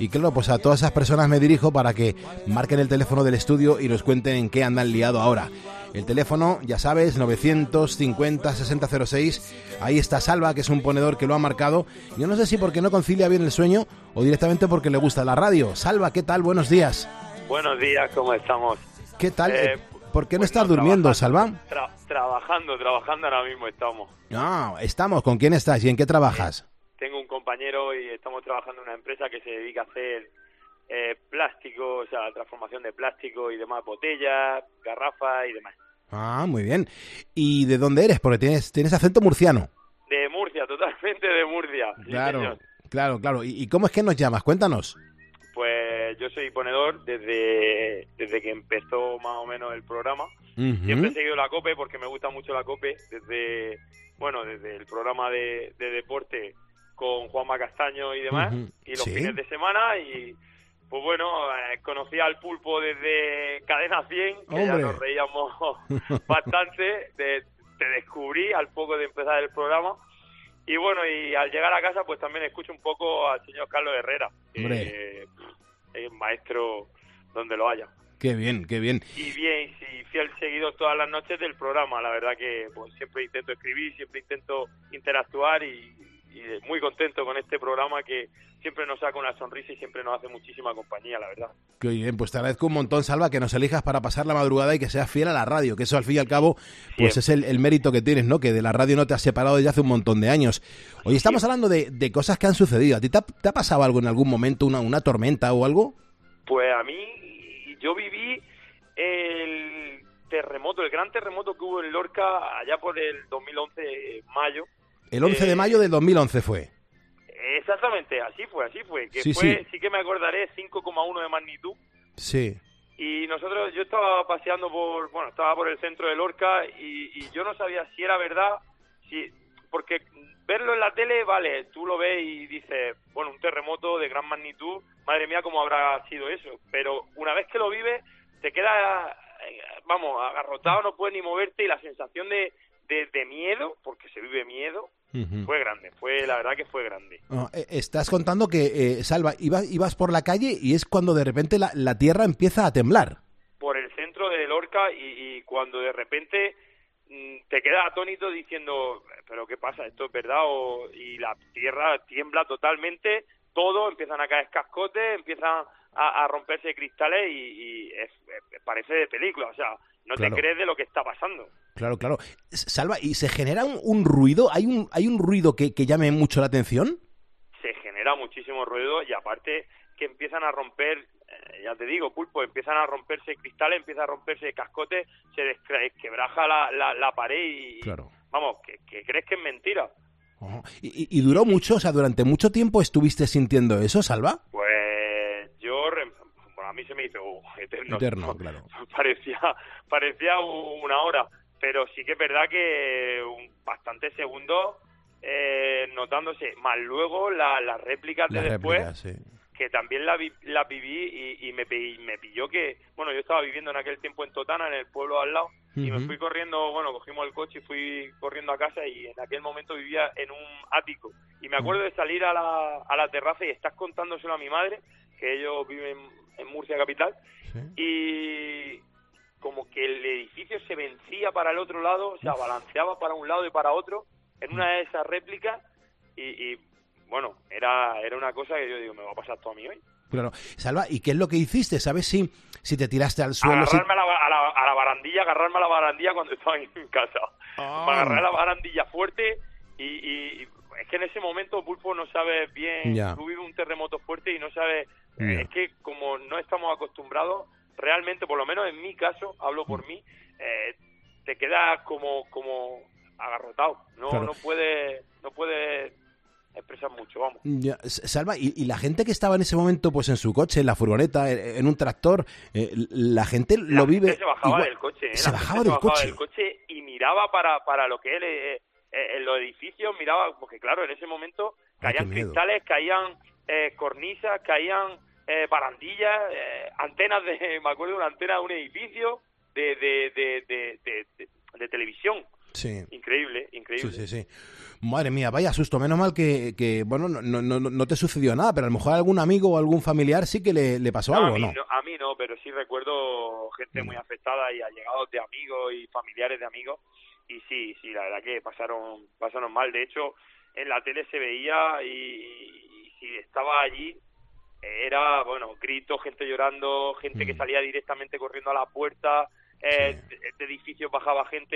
y claro, pues a todas esas personas me dirijo para que marquen el teléfono del estudio y nos cuenten en qué andan liado ahora. El teléfono, ya sabes, 950-6006. Ahí está Salva, que es un ponedor que lo ha marcado. Yo no sé si porque no concilia bien el sueño o directamente porque le gusta la radio. Salva, ¿qué tal? Buenos días. Buenos días, ¿cómo estamos? ¿Qué tal? Eh, ¿Por qué no pues estás durmiendo, Salva? trabajando, trabajando ahora mismo estamos. No, estamos. ¿Con quién estás y en qué trabajas? Compañero y estamos trabajando en una empresa que se dedica a hacer eh, plástico, o sea, transformación de plástico y demás, botellas, garrafas y demás. Ah, muy bien. ¿Y de dónde eres? Porque tienes, tienes acento murciano. De Murcia, totalmente de Murcia. Claro, claro, claro. ¿Y, cómo es que nos llamas? Cuéntanos. Pues yo soy ponedor desde, desde que empezó más o menos el programa. Siempre he seguido la COPE porque me gusta mucho la COPE desde, bueno, desde el programa de, de deporte con Juanma Castaño y demás, y los fines de semana y pues bueno, eh, conocí al pulpo desde Cadena 100, que ya nos reíamos bastante, te descubrí al poco de empezar el programa y bueno, y al llegar a casa pues también escucho un poco al señor Carlos Herrera, que es maestro donde lo haya. Qué bien, qué bien. Y bien, sí, fiel seguido todas las noches del programa. La verdad que pues, siempre intento escribir, siempre intento interactuar y, y muy contento con este programa que siempre nos saca una sonrisa y siempre nos hace muchísima compañía, la verdad. Qué bien, pues te agradezco un montón, Salva, que nos elijas para pasar la madrugada y que seas fiel a la radio, que eso al fin y al cabo, pues es el, mérito que tienes, ¿no? Que de la radio no te has separado desde hace un montón de años. Hoy estamos hablando de, cosas que han sucedido. ¿A ti te ha, pasado algo en algún momento, una, una tormenta o algo? Pues a mí, yo viví el terremoto, el gran terremoto que hubo en Lorca allá por el 2011, eh, mayo. El 11 de Eh, mayo del 2011 fue. Exactamente, así fue, así fue. Que Sí, fue, sí. sí. que me acordaré, 5,1 de magnitud. Sí. Y nosotros, yo estaba paseando por, bueno, estaba por el centro de Lorca y, y yo no sabía si era verdad, si, porque verlo en la tele, vale, tú lo ves y dices, bueno, un terremoto de gran magnitud, madre mía, cómo habrá sido eso. Pero una vez que lo vives, te queda, eh, vamos, agarrotado, no puedes ni moverte y la sensación de, de, de miedo, porque se vive miedo, fue grande, fue, la verdad que fue grande. Eh, estás contando que, eh, Salva, ibas, ibas por la calle y es cuando de repente la, la tierra empieza a temblar. por el centro de Lorca y, y cuando de repente mm, te quedas atónito diciendo, pero ¿qué pasa? ¿Esto es verdad? O, y la tierra tiembla totalmente, todo, empiezan a caer cascotes, empiezan a, a romperse cristales y, y es- es- parece de película, o sea, no Claro. te crees de lo que está pasando. Claro, claro. Salva, ¿y se genera un, un ruido? ¿Hay un, hay un ruido que, que llame mucho la atención? se genera muchísimo ruido y aparte que empiezan a romper, eh, ya te digo, pulpo, empiezan a romperse cristales, empieza a romperse cascotes, se desquebraja la, la, la pared y, Claro. vamos, que, que crees que es mentira. ¿Y, y- y duró mucho? O sea, ¿durante mucho tiempo estuviste sintiendo eso, Salva? Pues a mí se me hizo uh, eterno. Eterno, claro. parecía, parecía una hora, pero sí que es verdad que un, bastantes segundos eh, notándose, más luego la- las réplicas de después, sí. que también la, vi- la viví y, y me, pi- me pilló que, bueno, yo estaba viviendo en aquel tiempo en Totana, en el pueblo al lado, y me fui corriendo, bueno, cogimos el coche y fui corriendo a casa y en aquel momento vivía en un ático. Y me acuerdo de salir a la, a la terraza y estás contándoselo a mi madre, que ellos viven en Murcia capital, y como que el edificio se vencía para el otro lado, o sea, balanceaba para un lado y para otro en una de esas réplicas y, y, bueno, era, era una cosa que yo digo, me va a pasar todo a mí hoy. Claro. Salva, ¿y qué es lo que hiciste? ¿Sabes si, si te tiraste al suelo? si- agarrarme a, la, a, la, a la barandilla, agarrarme a la barandilla cuando estaba en casa. Ah. Me agarré a la barandilla fuerte y, y- y es que en ese momento Pulpo no sabes bien, tú vives un terremoto fuerte y no sabes, es que como no estamos acostumbrados, realmente, por lo menos en mi caso, hablo Mm. por mí, eh, te quedas como, como agarrotado, no, Claro. no puedes, no puedes expresar mucho, vamos. Ya, Salva, y, y la gente que estaba en ese momento pues en su coche, en la furgoneta, en, en un tractor, eh, la gente lo vive... se bajaba igual- del coche, ¿eh? Se bajaba del bajaba coche. del coche y miraba para, para lo que él, eh, en los edificios, miraba, porque claro, en ese momento qué caían cristales, caían cornisas, caían eh, barandillas, eh, antenas de, me acuerdo de una antena de un edificio de, de, de, televisión. Sí. Increíble, increíble. Sí, sí, sí. Madre mía, vaya susto. Menos mal que, que, bueno, no, no, no, no te sucedió nada, pero a lo mejor a algún amigo o algún familiar sí que le, le pasó No, a, algo, mí ¿no? a mí no, pero sí recuerdo gente muy afectada y allegados de amigos y familiares de amigos. Y sí, sí, la verdad que pasaron, pasaron mal. De hecho, en la tele se veía y, y si estaba allí era, bueno, gritos, gente llorando, gente Mm. que salía directamente corriendo a la puerta. Eh, de, de edificios bajaba gente,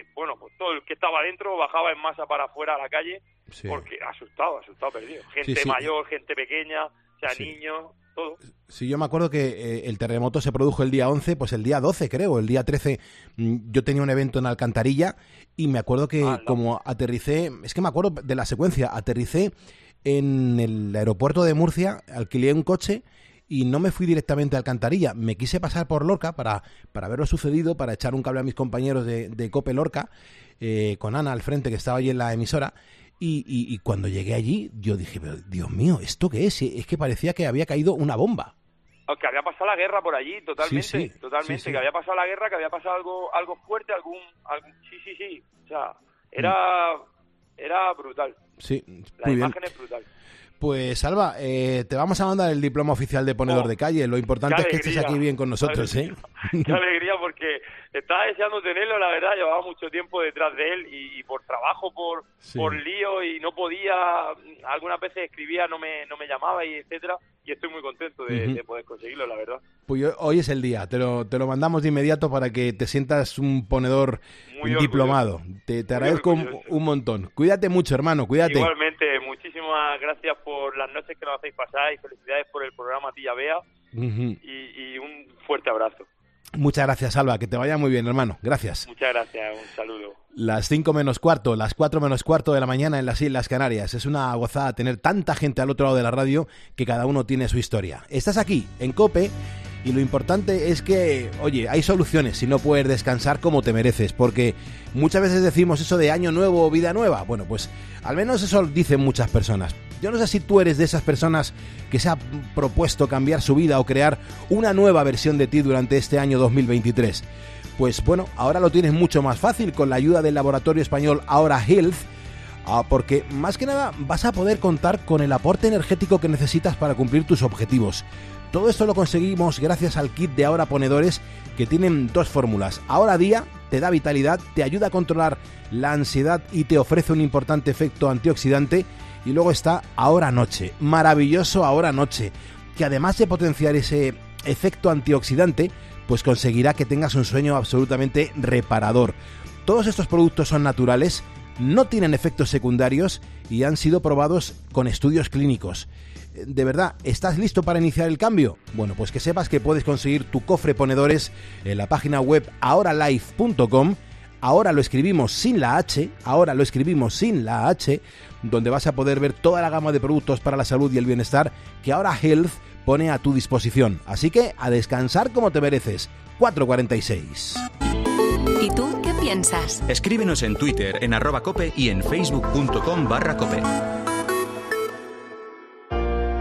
eh, bueno, pues todo el que estaba dentro bajaba en masa para afuera a la calle Sí. porque asustado, asustado, perdido. Gente sí. mayor, gente pequeña, o sea, Sí. niños, todo. Sí, yo me acuerdo que eh, el terremoto se produjo el día 11, pues el día 12 creo, el día 13 mm, yo tenía un evento en Alcantarilla y me acuerdo que como aterricé, es que me acuerdo de la secuencia, aterricé en el aeropuerto de Murcia, alquilé un coche y no me fui directamente a Alcantarilla, me quise pasar por Lorca para, para ver lo sucedido, para echar un cable a mis compañeros de, de Cope Lorca, eh, con Ana al frente que estaba allí en la emisora. Y, y- y cuando llegué allí, yo dije, pero Dios mío, ¿esto qué es? Es que parecía que había caído una bomba. que había pasado la guerra por allí, totalmente, Sí, sí, totalmente, sí, que había pasado la guerra, que había pasado algo, algo fuerte, algún, algún, sí, sí, sí, o sea, era, era brutal, Sí, la muy bien. imagen es brutal. Pues Salva, eh, te vamos a mandar el diploma oficial de ponedor de calle. Lo importante Oh, es que estés aquí bien con nosotros, ¿eh? Qué alegría porque estaba deseando tenerlo, la verdad, llevaba mucho tiempo detrás de él y, y por trabajo, por, Sí. por lío y no podía, algunas veces escribía, no me, no me llamaba y etcétera, y estoy muy contento de, poder conseguirlo, la verdad. Pues yo- hoy es el día, te lo, te lo mandamos de inmediato para que te sientas un ponedor Muy diplomado. Te, te agradezco un, un montón. Cuídate mucho, hermano, cuídate. Igualmente, muchísimas gracias por las noches que nos hacéis pasar y felicidades por el programa Tía Bea y, y un fuerte abrazo. Muchas gracias, Alba. Que te vaya muy bien, hermano. Gracias. Muchas gracias. Un saludo. Las 5 menos cuarto, las 4 menos cuarto de la mañana en las Islas Canarias. Es una gozada tener tanta gente al otro lado de la radio que cada uno tiene su historia. Estás aquí, en Cope, y lo importante es que, oye, hay soluciones si no puedes descansar como te mereces, porque muchas veces decimos eso de año nuevo o vida nueva. Bueno, pues al menos eso dicen muchas personas. Yo no sé si tú eres de esas personas que se ha propuesto cambiar su vida o crear una nueva versión de ti durante este año 2023. Pues bueno, ahora lo tienes mucho más fácil con la ayuda del laboratorio español Ahora Health, ah, porque más que nada vas a poder contar con el aporte energético que necesitas para cumplir tus objetivos. Todo esto lo conseguimos gracias al kit de Ahora Ponedores que tienen dos fórmulas. Ahora Día te da vitalidad, te ayuda a controlar la ansiedad y te ofrece un importante efecto antioxidante. Y luego está Ahora Noche, maravilloso Ahora Noche, que además de potenciar ese efecto antioxidante, pues conseguirá que tengas un sueño absolutamente reparador. Todos estos productos son naturales, no tienen efectos secundarios y han sido probados con estudios clínicos de verdad, ¿estás listo para iniciar el cambio? Bueno, pues que sepas que puedes conseguir tu cofre ponedores en la página web ahoralife.com. Ahora lo escribimos sin la H, ahora lo escribimos sin la H, donde vas a poder ver toda la gama de productos para la salud y el bienestar que ahora Health pone a tu disposición. Así que a descansar como te mereces. 446. ¿Y tú qué piensas? Escríbenos en Twitter en arroba cope y en facebook.com barra cope.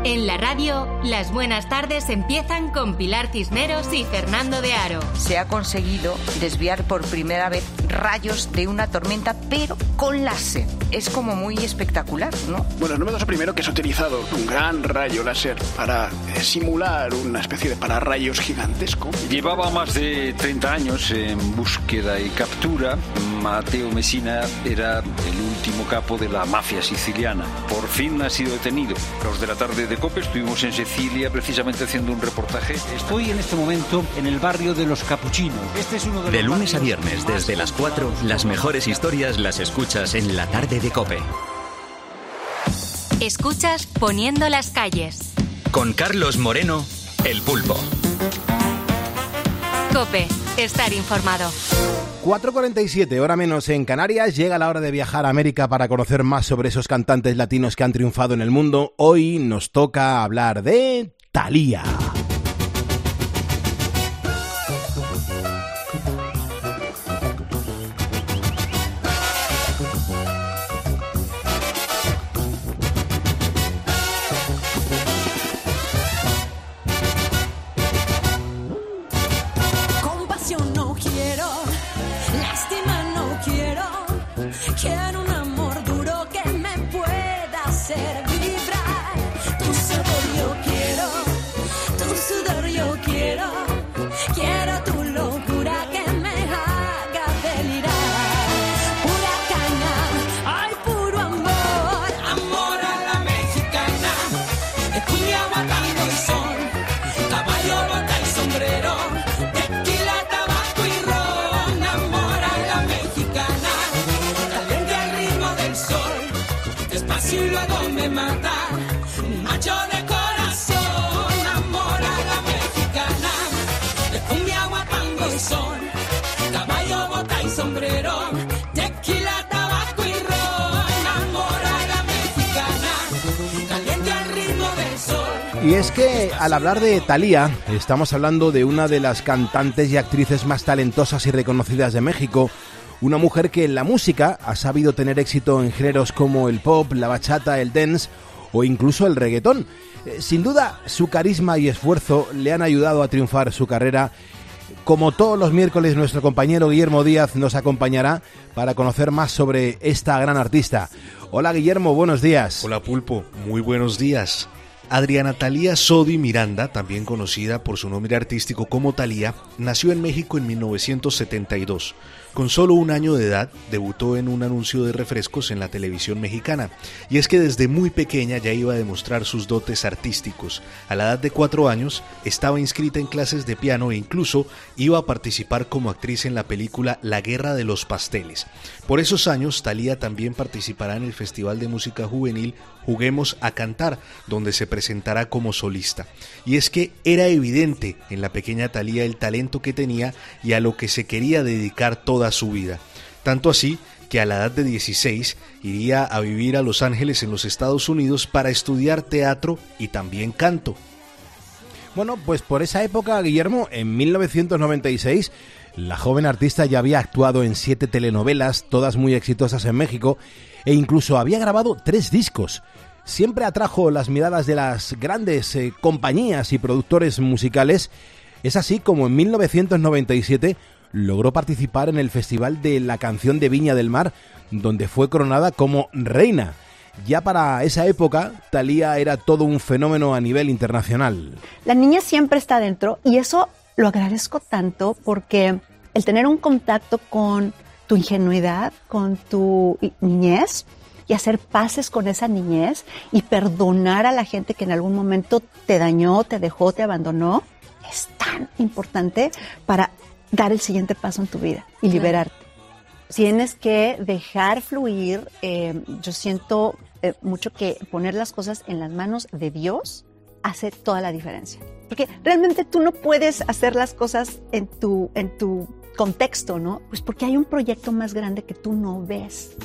En la radio, las buenas tardes empiezan con Pilar Cisneros y Fernando de Aro. Se ha conseguido desviar por primera vez rayos de una tormenta, pero con láser. Es como muy espectacular, ¿no? Bueno, es novedoso primero que se ha utilizado un gran rayo láser para eh, simular una especie de pararrayos gigantesco. Llevaba más de 30 años en búsqueda y captura. Mateo Messina era el último capo de la mafia siciliana. Por fin ha sido detenido. Los de la tarde de COPE estuvimos en Sicilia precisamente haciendo un reportaje. Estoy en este momento en el barrio de los Capuchinos. Este es uno de, De los lunes a viernes, desde las 4, las mejores historias las escuchas en la tarde de Cope. Escuchas Poniendo las calles. Con Carlos Moreno, El Pulpo. Cope, estar informado. 4.47, hora menos en Canarias, llega la hora de viajar a América para conocer más sobre esos cantantes latinos que han triunfado en el mundo. Hoy nos toca hablar de Thalía. Hablar de Thalía, estamos hablando de una de las cantantes y actrices más talentosas y reconocidas de México, una mujer que en la música ha sabido tener éxito en géneros como el pop, la bachata, el dance o incluso el reggaetón. Eh, Sin duda, su carisma y esfuerzo le han ayudado a triunfar su carrera. Como todos los miércoles, nuestro compañero Guillermo Díaz nos acompañará para conocer más sobre esta gran artista. Hola Guillermo, buenos días. Hola Pulpo, muy buenos días. Adriana Talía Sodi Miranda, también conocida por su nombre artístico como Talía, nació en México en 1972. Con solo un año de edad, debutó en un anuncio de refrescos en la televisión mexicana. Y es que desde muy pequeña ya iba a demostrar sus dotes artísticos. A la edad de cuatro años, estaba inscrita en clases de piano e incluso iba a participar como actriz en la película La Guerra de los Pasteles. Por esos años, Talía también participará en el Festival de Música Juvenil Juguemos a Cantar, donde se presentará como solista. Y es que era evidente en la pequeña Talía el talento que tenía y a lo que se quería dedicar toda su vida. Tanto así que a la edad de 16 iría a vivir a Los Ángeles en los Estados Unidos para estudiar teatro y también canto. Bueno, pues por esa época, Guillermo, en 1996, la joven artista ya había actuado en siete telenovelas, todas muy exitosas en México, e incluso había grabado tres discos. Siempre atrajo las miradas de las grandes eh, compañías y productores musicales. Es así como en 1997 logró participar en el Festival de la Canción de Viña del Mar, donde fue coronada como reina. Ya para esa época, Thalía era todo un fenómeno a nivel internacional. La niña siempre está dentro y eso lo agradezco tanto porque el tener un contacto con tu ingenuidad, con tu niñez y hacer paces con esa niñez y perdonar a la gente que en algún momento te dañó, te dejó, te abandonó, es tan importante para dar el siguiente paso en tu vida y liberarte. Tienes que dejar fluir, eh, yo siento eh, mucho que poner las cosas en las manos de Dios hace toda la diferencia. Porque realmente tú no puedes hacer las cosas en tu, en tu contexto, ¿no? Pues porque hay un proyecto más grande que tú no ves.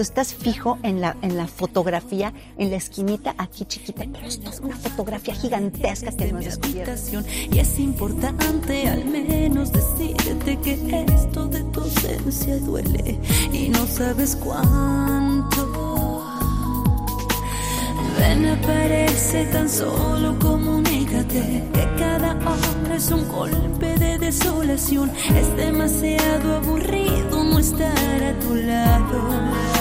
Tú estás fijo en la, en la fotografía, en la esquinita aquí chiquita, pero esta es una fotografía gigantesca que no has descubierto. Y es importante al menos decirte que esto de tu ausencia duele y no sabes cuánto. Ven, aparece tan solo, comunícate que cada hora es un golpe de desolación. Es demasiado aburrido no estar a tu lado.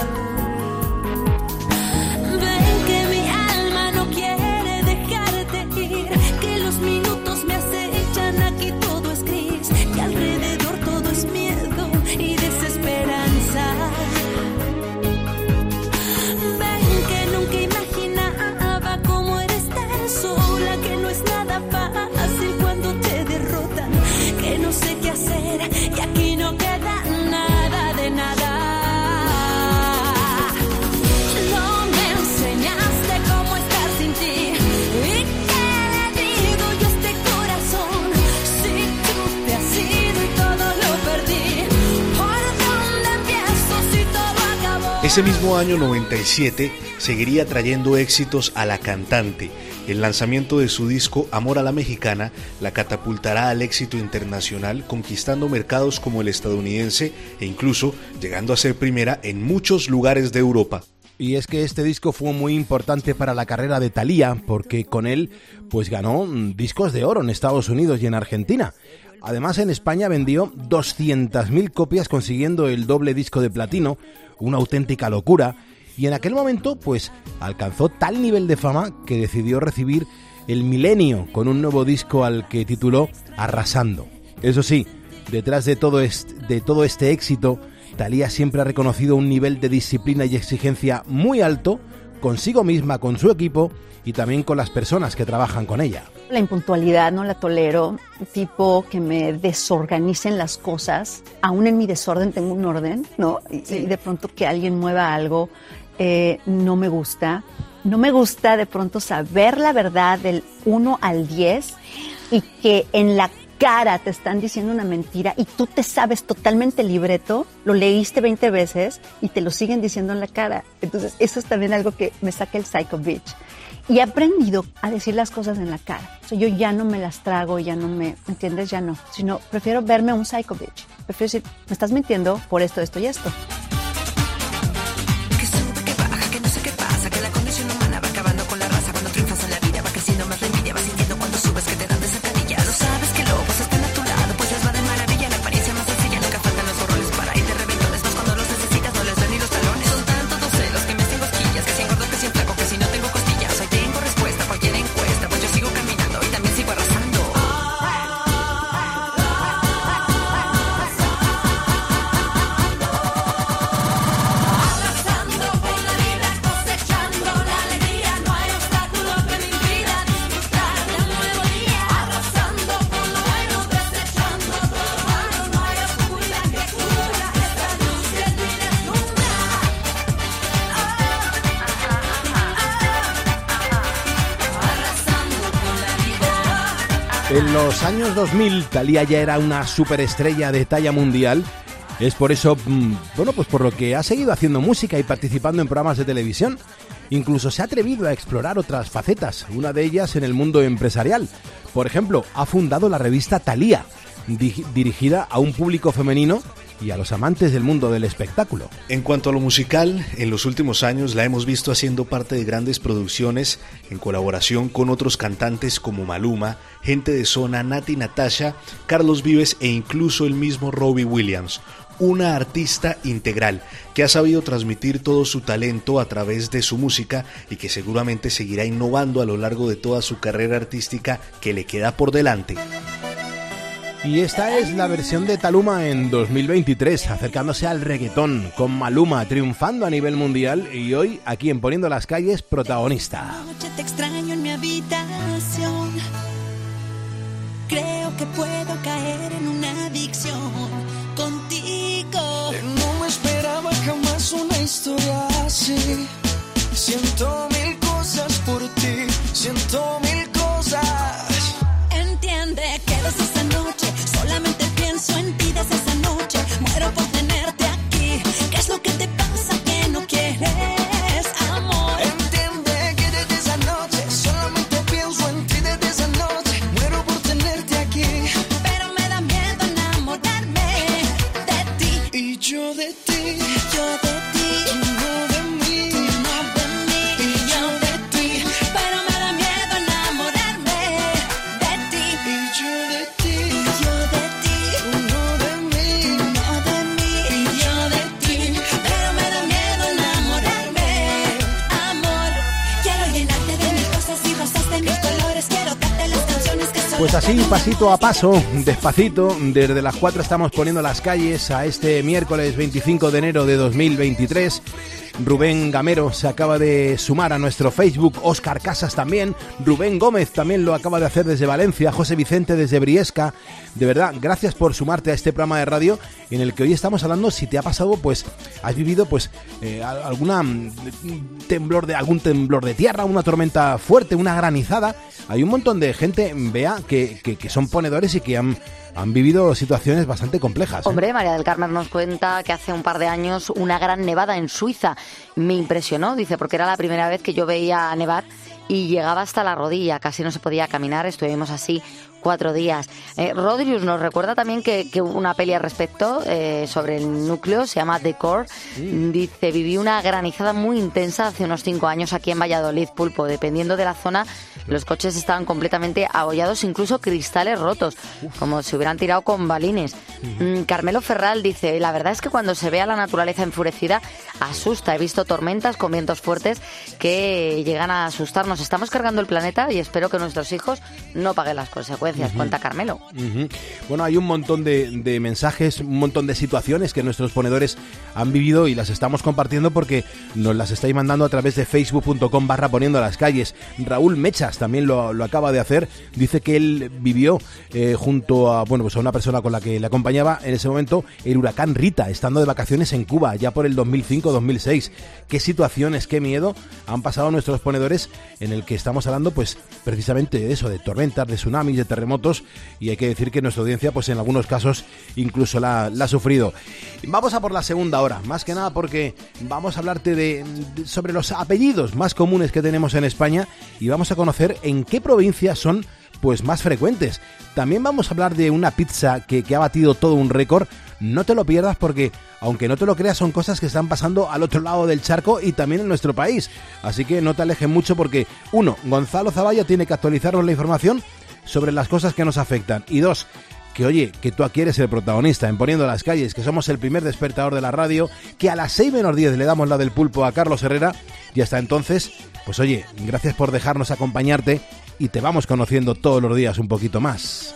Ese mismo año 97 seguiría trayendo éxitos a la cantante. El lanzamiento de su disco Amor a la Mexicana la catapultará al éxito internacional, conquistando mercados como el estadounidense e incluso llegando a ser primera en muchos lugares de Europa. Y es que este disco fue muy importante para la carrera de Thalía, porque con él pues ganó discos de oro en Estados Unidos y en Argentina. Además en España vendió 200.000 copias consiguiendo el doble disco de platino, una auténtica locura, y en aquel momento pues alcanzó tal nivel de fama que decidió recibir el milenio con un nuevo disco al que tituló Arrasando. Eso sí, detrás de todo este, de todo este éxito, Thalía siempre ha reconocido un nivel de disciplina y exigencia muy alto consigo misma, con su equipo y también con las personas que trabajan con ella. La impuntualidad no la tolero, tipo que me desorganicen las cosas, aún en mi desorden tengo un orden, ¿no? Y, y de pronto que alguien mueva algo eh, no me gusta. No me gusta de pronto saber la verdad del 1 al 10 y que en la cara te están diciendo una mentira y tú te sabes totalmente el libreto, lo leíste 20 veces y te lo siguen diciendo en la cara. Entonces, eso es también algo que me saca el psycho bitch. Y he aprendido a decir las cosas en la cara. O sea, yo ya no me las trago, ya no me, ¿entiendes? Ya no. Sino prefiero verme un psycho bitch. Prefiero decir, me estás mintiendo por esto, esto y esto. En los años 2000, Thalía ya era una superestrella de talla mundial. Es por eso, mm, bueno, pues por lo que ha seguido haciendo música y participando en programas de televisión. Incluso se ha atrevido a explorar otras facetas, una de ellas en el mundo empresarial. Por ejemplo, ha fundado la revista Thalía, di- dirigida a un público femenino y a los amantes del mundo del espectáculo. En cuanto a lo musical, en los últimos años la hemos visto haciendo parte de grandes producciones en colaboración con otros cantantes como Maluma, Gente de Zona, Nati Natasha, Carlos Vives e incluso el mismo Robbie Williams. Una artista integral que ha sabido transmitir todo su talento a través de su música y que seguramente seguirá innovando a lo largo de toda su carrera artística que le queda por delante. Y esta es la versión de Taluma en 2023, acercándose al reggaetón, con Maluma triunfando a nivel mundial y hoy aquí en Poniendo las Calles protagonista. noche te extraño en mi habitación. Creo que puedo caer en una adicción contigo. No me esperaba jamás una historia así. Siento mil cosas por ti, siento mil cosas. Pienso en ti esa noche. Muero por pasito a paso, despacito, desde las 4 estamos poniendo las calles a este miércoles 25 de enero de 2023. Rubén Gamero se acaba de sumar a nuestro Facebook, Óscar Casas también, Rubén Gómez también lo acaba de hacer desde Valencia, José Vicente desde Briesca. De verdad, gracias por sumarte a este programa de radio en el que hoy estamos hablando si te ha pasado, pues, has vivido, pues, eh, al- alguna mm, temblor de algún temblor de tierra, una tormenta fuerte, una granizada. Hay un montón de gente, vea, que, que, que son ponedores y que han, han vivido situaciones bastante complejas. ¿eh? Hombre, María del Carmen nos cuenta que hace un par de años una gran nevada en Suiza me impresionó, dice, porque era la primera vez que yo veía nevar y llegaba hasta la rodilla, casi no se podía caminar, estuvimos así cuatro días. Eh, Rodrius nos recuerda también que, que hubo una peli al respecto eh, sobre el núcleo, se llama The Core. Dice, viví una granizada muy intensa hace unos cinco años aquí en Valladolid, Pulpo. Dependiendo de la zona, los coches estaban completamente abollados, incluso cristales rotos, como si hubieran tirado con balines. Mm, Carmelo Ferral dice, la verdad es que cuando se ve a la naturaleza enfurecida, asusta. He visto tormentas con vientos fuertes que llegan a asustarnos. Estamos cargando el planeta y espero que nuestros hijos no paguen las consecuencias, Ujú. cuenta Carmelo. Ujú. Bueno, hay un montón de, de mensajes, un montón de situaciones que nuestros ponedores han vivido y las estamos compartiendo porque nos las estáis mandando a través de facebook.com barra poniendo las calles. Raúl Mechas también lo, lo acaba de hacer. Dice que él vivió eh, junto a, bueno, pues a una persona con la que le acompañaba en ese momento el huracán Rita, estando de vacaciones en Cuba, ya por el 2005-2006. Qué situaciones, qué miedo han pasado nuestros ponedores en el que estamos hablando, pues precisamente de eso, de tormentas, de tsunamis, de terremotos y hay que decir que nuestra audiencia pues en algunos casos incluso la, ha sufrido. Vamos a por la segunda hora, más que nada porque vamos a hablarte de, de- sobre los apellidos más comunes que tenemos en España y vamos a conocer en qué provincias son pues más frecuentes. También vamos a hablar de una pizza que, que ha batido todo un récord. No te lo pierdas porque, aunque no te lo creas, son cosas que están pasando al otro lado del charco y también en nuestro país. Así que no te alejes mucho porque, uno, Gonzalo Zavalla tiene que actualizarnos la información sobre las cosas que nos afectan. Y dos, que oye, que tú aquí eres el protagonista en Poniendo las Calles, que somos el primer despertador de la radio, que a las 6 menos 10 le damos la del pulpo a Carlos Herrera y hasta entonces, pues oye, gracias por dejarnos acompañarte y te vamos conociendo todos los días un poquito más.